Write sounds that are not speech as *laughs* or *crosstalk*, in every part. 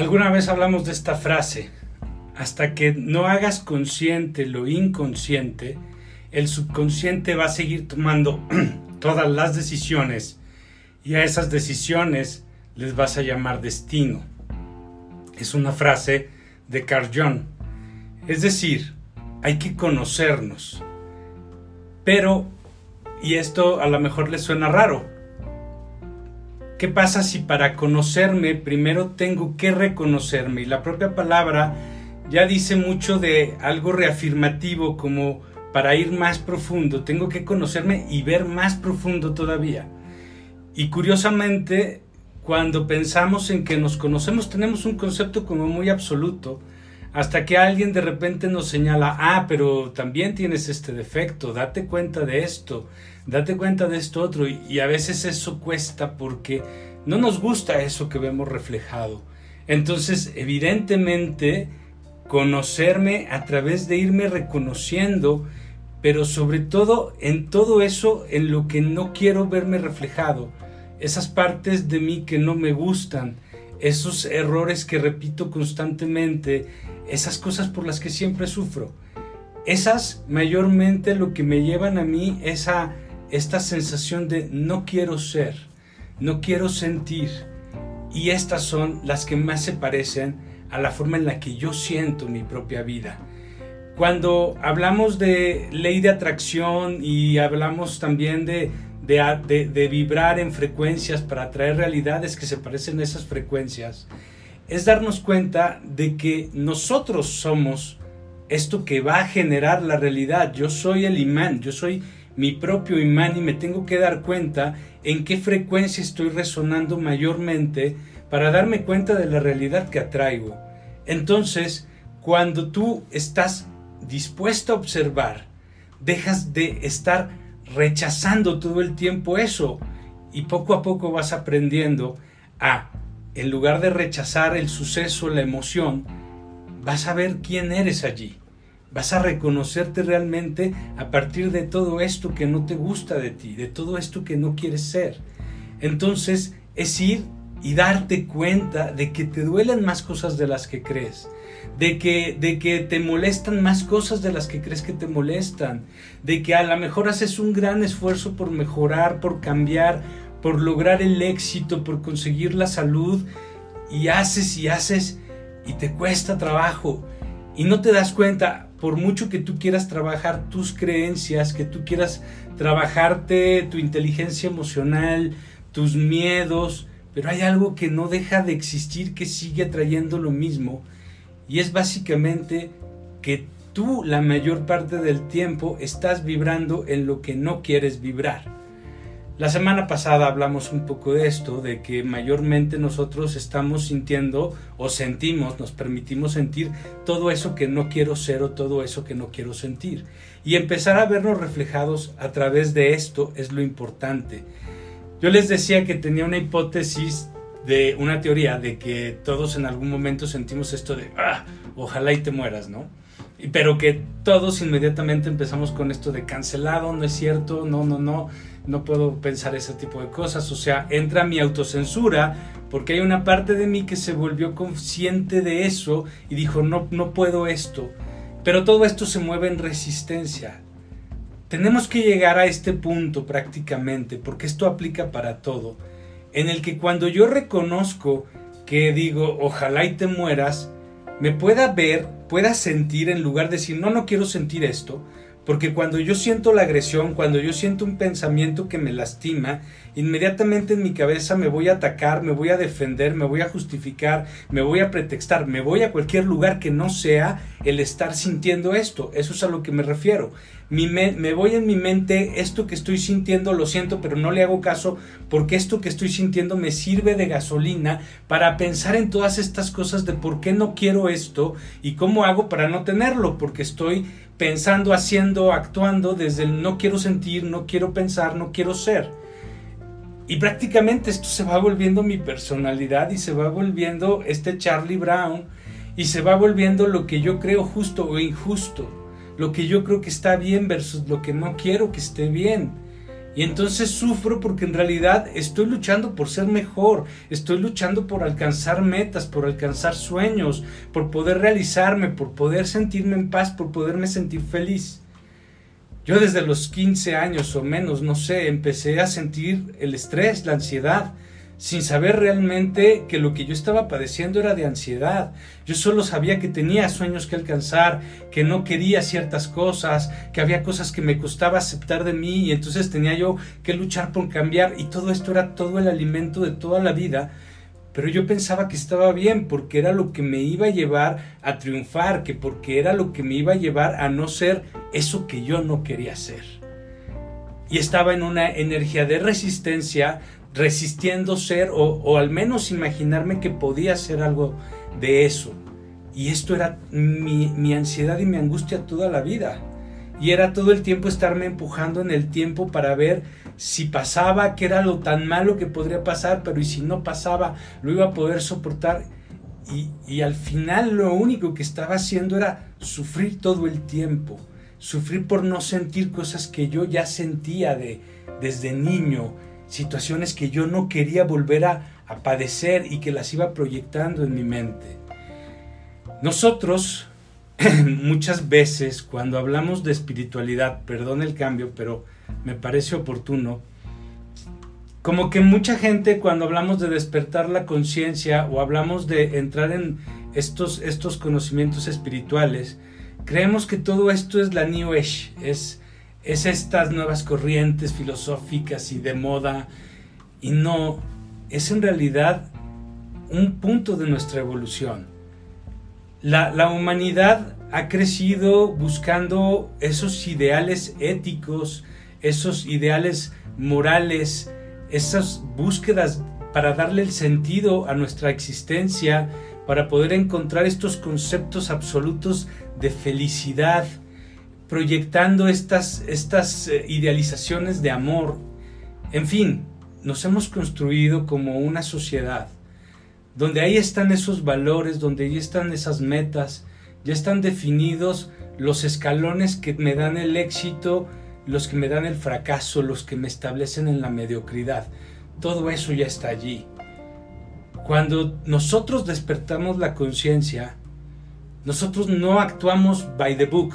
Alguna vez hablamos de esta frase, hasta que no hagas consciente lo inconsciente, el subconsciente va a seguir tomando *clears throat* todas las decisiones y a esas decisiones les vas a llamar destino. Es una frase de Carl Jung. Es decir, hay que conocernos. Pero, y esto a lo mejor les suena raro, ¿qué pasa si para conocerme primero tengo que reconocerme? Y la propia palabra ya dice mucho de algo reafirmativo como para ir más profundo, tengo que conocerme y ver más profundo todavía. Y curiosamente, cuando pensamos en que nos conocemos, tenemos un concepto como muy absoluto, hasta que alguien de repente nos señala, ah, pero también tienes este defecto, date cuenta de esto, date cuenta de esto otro, y, y a veces eso cuesta porque no nos gusta eso que vemos reflejado. Entonces, evidentemente, conocerme a través de irme reconociendo, pero sobre todo en todo eso en lo que no quiero verme reflejado, esas partes de mí que no me gustan, esos errores que repito constantemente, esas cosas por las que siempre sufro. Esas mayormente lo que me llevan a mí es a esta sensación de no quiero ser, no quiero sentir. Y estas son las que más se parecen a la forma en la que yo siento mi propia vida. Cuando hablamos de ley de atracción y hablamos también de, de, vibrar en frecuencias para atraer realidades que se parecen a esas frecuencias, es darnos cuenta de que nosotros somos esto que va a generar la realidad. Yo soy el imán, yo soy mi propio imán y me tengo que dar cuenta en qué frecuencia estoy resonando mayormente para darme cuenta de la realidad que atraigo. Entonces, cuando tú estás dispuesto a observar, dejas de estar rechazando todo el tiempo eso y poco a poco vas aprendiendo a, en lugar de rechazar el suceso, la emoción, vas a ver quién eres allí. Vas a reconocerte realmente a partir de todo esto que no te gusta de ti, de todo esto que no quieres ser. Entonces es ir y darte cuenta de que te duelen más cosas de las que crees, de que, de que te molestan más cosas de las que crees que te molestan, de que a lo mejor haces un gran esfuerzo por mejorar, por cambiar, por lograr el éxito, por conseguir la salud, y haces y haces y te cuesta trabajo. Y no te das cuenta, por mucho que tú quieras trabajar tus creencias, que tú quieras trabajarte tu inteligencia emocional, tus miedos, pero hay algo que no deja de existir, que sigue atrayendo lo mismo, y es básicamente que tú la mayor parte del tiempo estás vibrando en lo que no quieres vibrar. La semana pasada hablamos un poco de esto, de que mayormente nosotros estamos sintiendo o sentimos, nos permitimos sentir todo eso que no quiero ser o todo eso que no quiero sentir. Y empezar a vernos reflejados a través de esto es lo importante. Yo les decía que tenía una hipótesis de una teoría de que todos en algún momento sentimos esto de, ah, ojalá y te mueras, ¿no? Pero que todos inmediatamente empezamos con esto de cancelado, no es cierto, no, no, no, no puedo pensar ese tipo de cosas. O sea, entra mi autocensura porque hay una parte de mí que se volvió consciente de eso y dijo, no, no puedo esto. Pero todo esto se mueve en resistencia. Tenemos que llegar a este punto prácticamente, porque esto aplica para todo, en el que cuando yo reconozco que digo, ojalá y te mueras, me pueda ver, pueda sentir en lugar de decir, no, no quiero sentir esto, porque cuando yo siento la agresión, cuando yo siento un pensamiento que me lastima, inmediatamente en mi cabeza me voy a atacar, me voy a defender, me voy a justificar, me voy a pretextar, me voy a cualquier lugar que no sea el estar sintiendo esto. Eso es a lo que me refiero. me, voy en mi mente, esto que estoy sintiendo lo siento, pero no le hago caso porque esto que estoy sintiendo me sirve de gasolina para pensar en todas estas cosas de por qué no quiero esto y cómo hago para no tenerlo, porque estoy pensando, haciendo, actuando desde el no quiero sentir, no quiero pensar, no quiero ser. Y prácticamente esto se va volviendo mi personalidad y se va volviendo este Charlie Brown y se va volviendo lo que yo creo justo o injusto, lo que yo creo que está bien versus lo que no quiero que esté bien. Y entonces sufro porque en realidad estoy luchando por ser mejor, estoy luchando por alcanzar metas, por alcanzar sueños, por poder realizarme, por poder sentirme en paz, por poderme sentir feliz. Yo desde los 15 años o menos, no sé, empecé a sentir el estrés, la ansiedad, sin saber realmente que lo que yo estaba padeciendo era de ansiedad. Yo solo sabía que tenía sueños que alcanzar, que no quería ciertas cosas, que había cosas que me costaba aceptar de mí y entonces tenía yo que luchar por cambiar y todo esto era todo el alimento de toda la vida. Pero yo pensaba que estaba bien porque era lo que me iba a llevar a triunfar, que porque era lo que me iba a llevar a no ser eso que yo no quería ser. Y estaba en una energía de resistencia resistiendo ser o, al menos imaginarme que podía ser algo de eso. Y esto era mi, mi ansiedad y mi angustia toda la vida. Y era todo el tiempo estarme empujando en el tiempo para ver si pasaba, que era lo tan malo que podría pasar, pero y si no pasaba, lo iba a poder soportar. Y, y, al final lo único que estaba haciendo era sufrir todo el tiempo, sufrir por no sentir cosas que yo ya sentía de, desde niño, situaciones que yo no quería volver a, padecer y que las iba proyectando en mi mente. Nosotros *laughs* muchas veces cuando hablamos de espiritualidad, perdón el cambio, pero me parece oportuno, como que mucha gente cuando hablamos de despertar la conciencia o hablamos de entrar en estos, estos conocimientos espirituales, creemos que todo esto es la New Age, es es estas nuevas corrientes filosóficas y de moda y no, es en realidad un punto de nuestra evolución. La, humanidad ha crecido buscando esos ideales éticos, esos ideales morales, esas búsquedas para darle el sentido a nuestra existencia, para poder encontrar estos conceptos absolutos de felicidad, proyectando estas, estas eh, idealizaciones de amor. En fin, nos hemos construido como una sociedad donde ahí están esos valores, donde ahí están esas metas, ya están definidos los escalones que me dan el éxito, los que me dan el fracaso, los que me establecen en la mediocridad. Todo eso ya está allí. Cuando nosotros despertamos la conciencia, nosotros no actuamos by the book,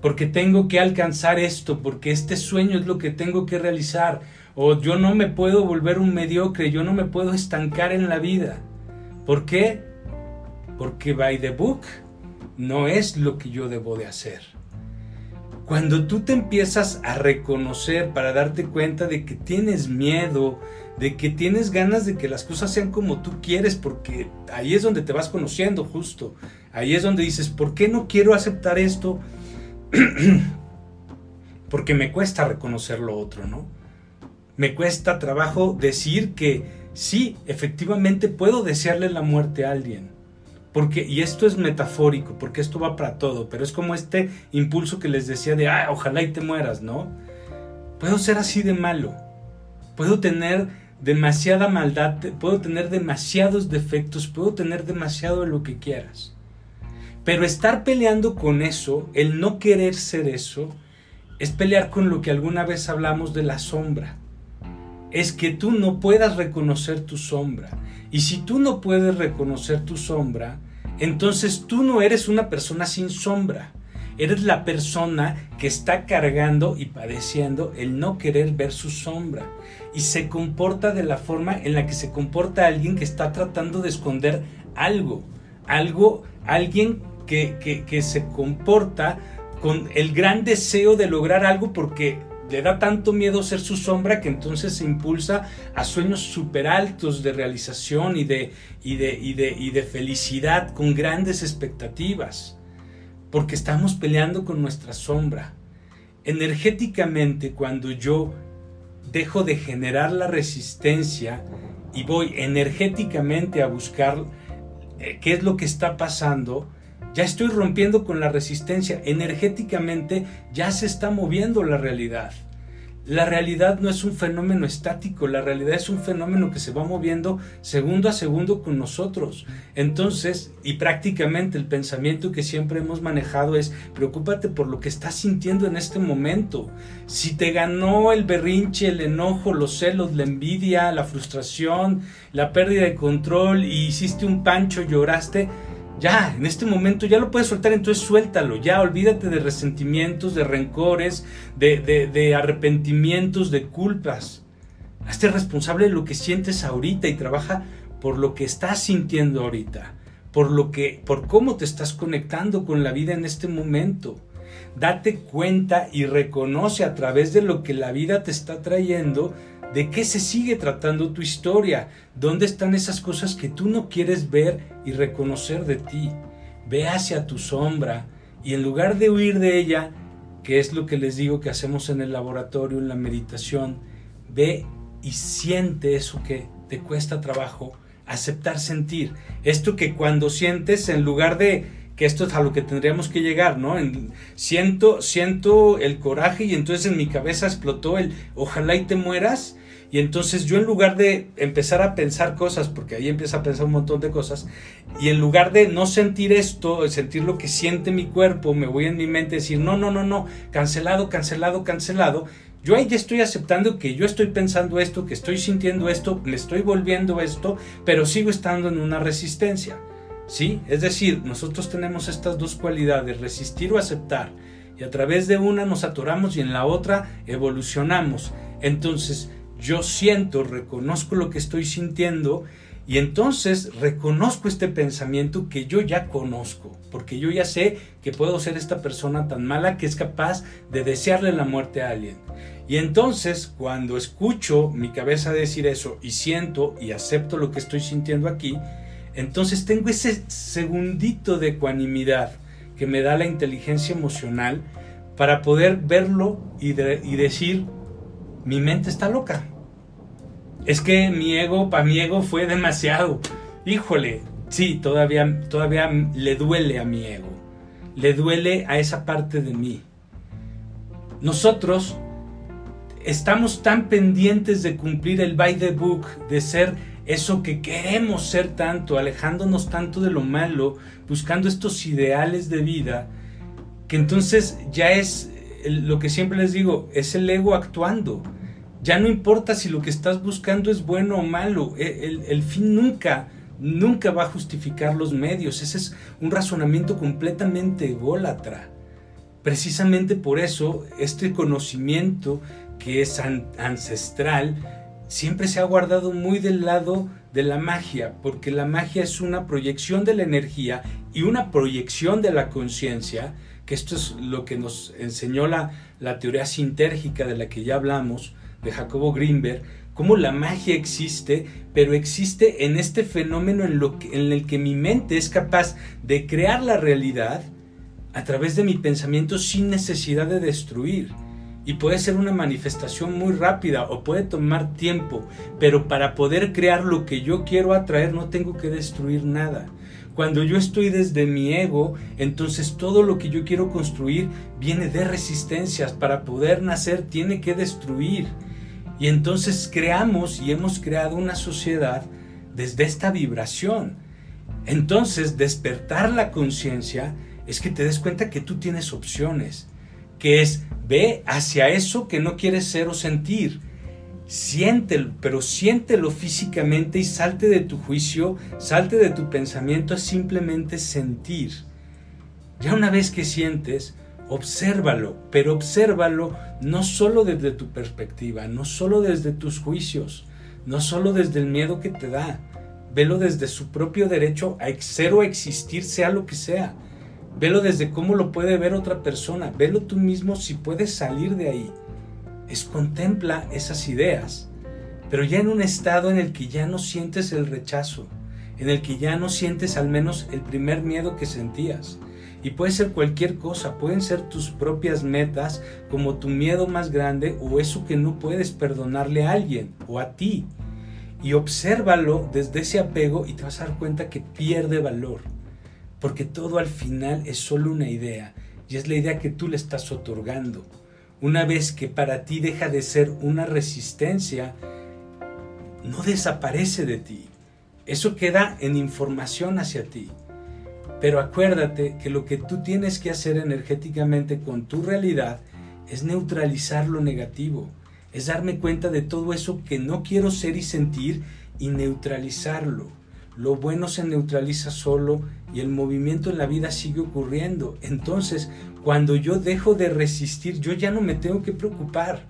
porque tengo que alcanzar esto, porque este sueño es lo que tengo que realizar, o yo no me puedo volver un mediocre, yo no me puedo estancar en la vida. ¿Por qué? Porque by the book no es lo que yo debo de hacer. Cuando tú te empiezas a reconocer para darte cuenta de que tienes miedo, de que tienes ganas de que las cosas sean como tú quieres, porque ahí es donde te vas conociendo justo, ahí es donde dices, ¿por qué no quiero aceptar esto? *clears throat* porque me cuesta reconocer lo otro, ¿no? Me cuesta trabajo decir que sí, efectivamente puedo desearle la muerte a alguien. Porque, y esto es metafórico, porque esto va para todo, pero es como este impulso que les decía de, ah, ojalá y te mueras, ¿no? Puedo ser así de malo, puedo tener demasiada maldad, puedo tener demasiados defectos, puedo tener demasiado de lo que quieras. Pero estar peleando con eso, el no querer ser eso, es pelear con lo que alguna vez hablamos de la sombra. Es que tú no puedas reconocer tu sombra. Y si tú no puedes reconocer tu sombra, entonces tú no eres una persona sin sombra. Eres la persona que está cargando y padeciendo el no querer ver su sombra. Y se comporta de la forma en la que se comporta alguien que está tratando de esconder algo. Algo, alguien que, se comporta con el gran deseo de lograr algo porque le da tanto miedo ser su sombra que entonces se impulsa a sueños súper altos de realización y de, y, de, y, de, y de felicidad con grandes expectativas. Porque estamos peleando con nuestra sombra. Energéticamente, cuando yo dejo de generar la resistencia y voy energéticamente a buscar eh, qué es lo que está pasando, ya estoy rompiendo con la resistencia. Energéticamente ya se está moviendo la realidad. la realidad no es un fenómeno estático, la realidad es un fenómeno que se va moviendo segundo a segundo con nosotros. Entonces, y prácticamente el pensamiento que siempre hemos manejado es, preocúpate por lo que estás sintiendo en este momento. Si te ganó el berrinche, el enojo, los celos, la envidia, la frustración, la pérdida de control y hiciste un pancho, lloraste, ya, en este momento ya lo puedes soltar, entonces suéltalo, ya olvídate de resentimientos, de rencores, de, arrepentimientos, de culpas. Hazte responsable de lo que sientes ahorita y trabaja por lo que estás sintiendo ahorita, por lo que, por cómo te estás conectando con la vida en este momento. Date cuenta y reconoce a través de lo que la vida te está trayendo ¿De qué se sigue tratando tu historia? ¿Dónde están esas cosas que tú no quieres ver y reconocer de ti? Ve hacia tu sombra y en lugar de huir de ella, que es lo que les digo que hacemos en el laboratorio, en la meditación, ve y siente eso que te cuesta trabajo, aceptar sentir. Esto que cuando sientes, en lugar de que esto es a lo que tendríamos que llegar, ¿no? siento, siento el coraje y entonces en mi cabeza explotó el ojalá y te mueras. Y entonces yo en lugar de empezar a pensar cosas, porque ahí empieza a pensar un montón de cosas, y en lugar de no sentir esto, sentir lo que siente mi cuerpo, me voy en mi mente a decir, no, no, no, no, cancelado, cancelado, cancelado, yo ahí ya estoy aceptando que yo estoy pensando esto, que estoy sintiendo esto, me estoy volviendo esto, pero sigo estando en una resistencia. ¿Sí? Es decir, nosotros tenemos estas dos cualidades, resistir o aceptar. Y a través de una nos atoramos y en la otra evolucionamos. Entonces, yo siento, reconozco lo que estoy sintiendo y entonces reconozco este pensamiento que yo ya conozco, porque yo ya sé que puedo ser esta persona tan mala que es capaz de desearle la muerte a alguien. Y entonces cuando escucho mi cabeza decir eso y siento y acepto lo que estoy sintiendo aquí, entonces tengo ese segundito de ecuanimidad que me da la inteligencia emocional para poder verlo y, decir, mi mente está loca. Es que mi ego, para mi ego fue demasiado. Híjole, sí, todavía, todavía le duele a mi ego. Le duele a esa parte de mí. Nosotros estamos tan pendientes de cumplir el by the book, de ser eso que queremos ser tanto, alejándonos tanto de lo malo, buscando estos ideales de vida, que entonces ya es lo que siempre les digo, es el ego actuando. Ya no importa si lo que estás buscando es bueno o malo, e, el, el fin nunca, nunca va a justificar los medios. Ese es un razonamiento completamente ególatra. Precisamente por eso, este conocimiento que es ancestral, siempre se ha guardado muy del lado de la magia, porque la magia es una proyección de la energía y una proyección de la conciencia, que esto es lo que nos enseñó la, la teoría sintérgica de la que ya hablamos, de Jacobo Greenberg, cómo la magia existe, pero existe en este fenómeno en, lo en el que mi mente es capaz de crear la realidad a través de mi pensamiento sin necesidad de destruir y puede ser una manifestación muy rápida o puede tomar tiempo, pero para poder crear lo que yo quiero atraer no tengo que destruir nada. Cuando yo estoy desde mi ego, entonces todo lo que yo quiero construir viene de resistencias. Para poder nacer tiene que destruir. Y entonces creamos y hemos creado una sociedad desde esta vibración. Entonces despertar la conciencia es que te des cuenta que tú tienes opciones, que es Ve hacia eso que no quieres ser o sentir. Siéntelo, pero siéntelo físicamente y salte de tu juicio, salte de tu pensamiento a simplemente sentir. Ya una vez que sientes, obsérvalo, pero obsérvalo no solo desde tu perspectiva, no solo desde tus juicios, no solo desde el miedo que te da, velo desde su propio derecho a ser o existir, sea lo que sea. Velo desde cómo lo puede ver otra persona. Velo tú mismo si puedes salir de ahí. Es contempla esas ideas, pero ya en un estado en el que ya no sientes el rechazo, en el que ya no sientes al menos el primer miedo que sentías. Y puede ser cualquier cosa, pueden ser tus propias metas, como tu miedo más grande o eso que no puedes perdonarle a alguien o a ti. Y obsérvalo desde ese apego y te vas a dar cuenta que pierde valor porque todo al final es solo una idea y es la idea que tú le estás otorgando. una vez que para ti deja de ser una resistencia, no desaparece de ti. Eso queda en información hacia ti. Pero acuérdate que lo que tú tienes que hacer energéticamente con tu realidad es neutralizar lo negativo, es darme cuenta de todo eso que no quiero ser y sentir y neutralizarlo. Lo bueno se neutraliza solo y el movimiento en la vida sigue ocurriendo. Entonces, cuando yo dejo de resistir, yo ya no me tengo que preocupar.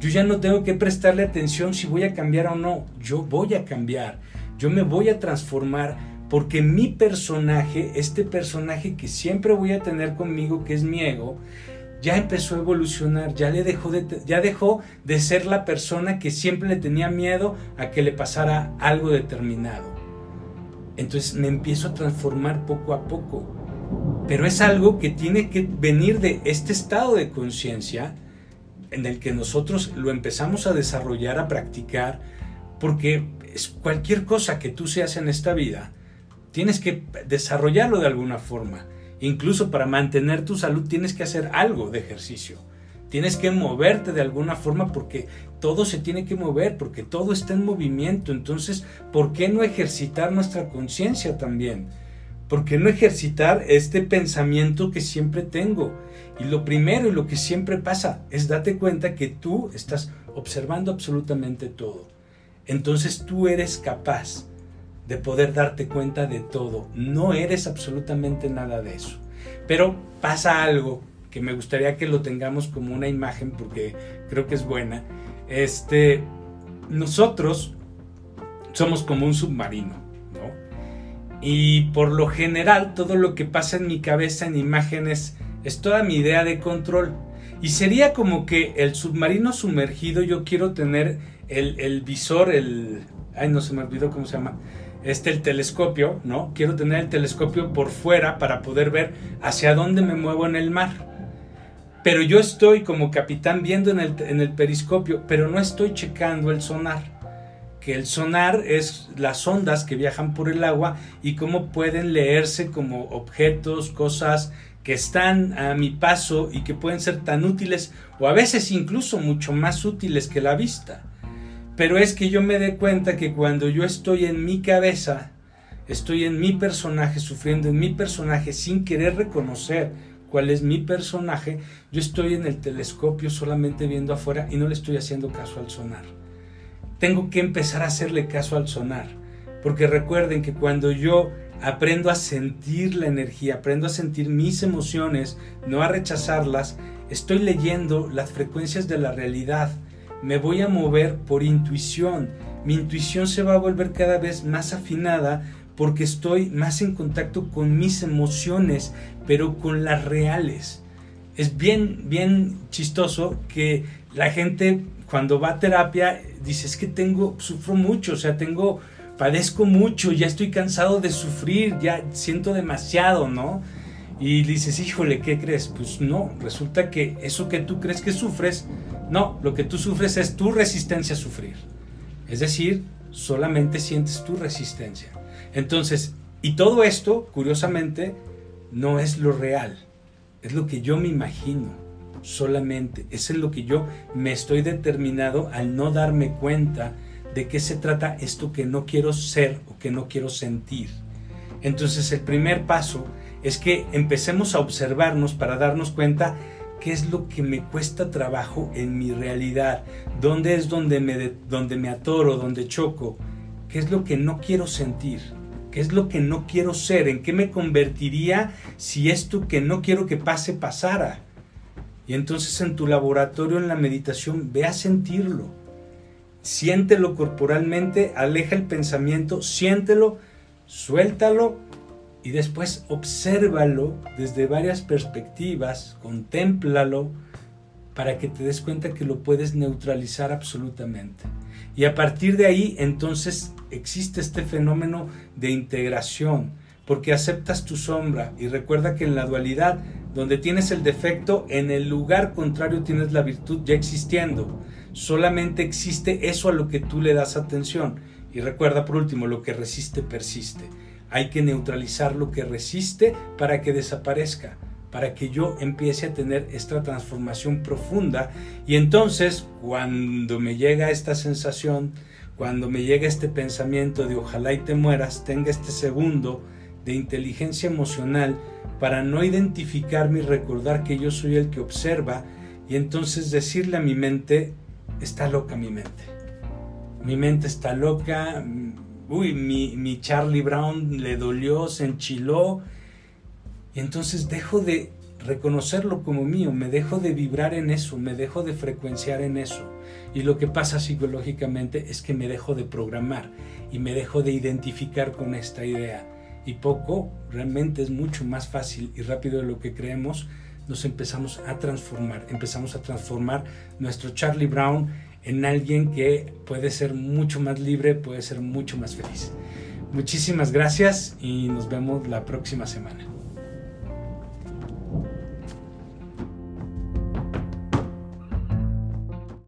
Yo ya no tengo que prestarle atención si voy a cambiar o no. Yo voy a cambiar. Yo me voy a transformar porque mi personaje, este personaje que siempre voy a tener conmigo, que es mi ego, ya empezó a evolucionar, ya, le dejó de, ya dejó de ser la persona que siempre le tenía miedo a que le pasara algo determinado. Entonces me empiezo a transformar poco a poco. Pero es algo que tiene que venir de este estado de conciencia en el que nosotros lo empezamos a desarrollar, a practicar, porque es cualquier cosa que tú seas en esta vida, Tienes que desarrollarlo de alguna forma. Incluso para mantener tu salud tienes que hacer algo de ejercicio. Tienes que moverte de alguna forma porque todo se tiene que mover, porque todo está en movimiento. Entonces, ¿por qué no ejercitar nuestra conciencia también? ¿Por qué no ejercitar este pensamiento que siempre tengo? Y lo primero y lo que siempre pasa es date cuenta que tú estás observando absolutamente todo. Entonces tú eres capaz de poder darte cuenta de todo. No eres absolutamente nada de eso. Pero pasa algo que me gustaría que lo tengamos como una imagen porque creo que es buena. Este, nosotros somos como un submarino, ¿no? Y por lo general todo lo que pasa en mi cabeza en imágenes es toda mi idea de control. Y sería como que el submarino sumergido, yo quiero tener el, el visor, el... Ay, no se me olvidó cómo se llama este el telescopio, ¿no? Quiero tener el telescopio por fuera para poder ver hacia dónde me muevo en el mar. Pero yo estoy como capitán viendo en el, en el periscopio, pero no estoy checando el sonar. Que el sonar es las ondas que viajan por el agua y cómo pueden leerse como objetos, cosas que están a mi paso y que pueden ser tan útiles o a veces incluso mucho más útiles que la vista. Pero es que yo me dé cuenta que cuando yo estoy en mi cabeza, estoy en mi personaje, sufriendo en mi personaje, sin querer reconocer cuál es mi personaje, yo estoy en el telescopio solamente viendo afuera y no le estoy haciendo caso al sonar. Tengo que empezar a hacerle caso al sonar, porque recuerden que cuando yo aprendo a sentir la energía, aprendo a sentir mis emociones, no a rechazarlas, estoy leyendo las frecuencias de la realidad me voy a mover por intuición. Mi intuición se va a volver cada vez más afinada porque estoy más en contacto con mis emociones, pero con las reales. Es bien, bien chistoso que la gente cuando va a terapia dice, es que tengo, sufro mucho, o sea, tengo, padezco mucho, ya estoy cansado de sufrir, ya siento demasiado, ¿no? Y dices, híjole, ¿qué crees? Pues no, resulta que eso que tú crees que sufres, no, lo que tú sufres es tu resistencia a sufrir. Es decir, solamente sientes tu resistencia. Entonces, y todo esto, curiosamente, no es lo real. Es lo que yo me imagino solamente. Es en lo que yo me estoy determinado al no darme cuenta de qué se trata esto que no quiero ser o que no quiero sentir. Entonces el primer paso es que empecemos a observarnos para darnos cuenta qué es lo que me cuesta trabajo en mi realidad, dónde es donde me, donde me atoro, donde choco, qué es lo que no quiero sentir, qué es lo que no quiero ser, en qué me convertiría si esto que no quiero que pase pasara. Y entonces en tu laboratorio, en la meditación, ve a sentirlo. Siéntelo corporalmente, aleja el pensamiento, siéntelo, suéltalo y después obsérvalo desde varias perspectivas, contémplalo para que te des cuenta que lo puedes neutralizar absolutamente. Y a partir de ahí entonces existe este fenómeno de integración, porque aceptas tu sombra y recuerda que en la dualidad, donde tienes el defecto, en el lugar contrario tienes la virtud ya existiendo. Solamente existe eso a lo que tú le das atención. Y recuerda por último, lo que resiste persiste. Hay que neutralizar lo que resiste para que desaparezca, para que yo empiece a tener esta transformación profunda y entonces cuando me llega esta sensación, cuando me llega este pensamiento de ojalá y te mueras, tenga este segundo de inteligencia emocional para no identificarme y recordar que yo soy el que observa y entonces decirle a mi mente, está loca mi mente. Mi mente está loca, uy, mi, mi Charlie Brown le dolió, se enchiló. Y entonces dejo de reconocerlo como mío, me dejo de vibrar en eso, me dejo de frecuenciar en eso. Y lo que pasa psicológicamente es que me dejo de programar y me dejo de identificar con esta idea. Y poco, realmente es mucho más fácil y rápido de lo que creemos, nos empezamos a transformar, empezamos a transformar nuestro Charlie Brown en alguien que puede ser mucho más libre, puede ser mucho más feliz. Muchísimas gracias y nos vemos la próxima semana.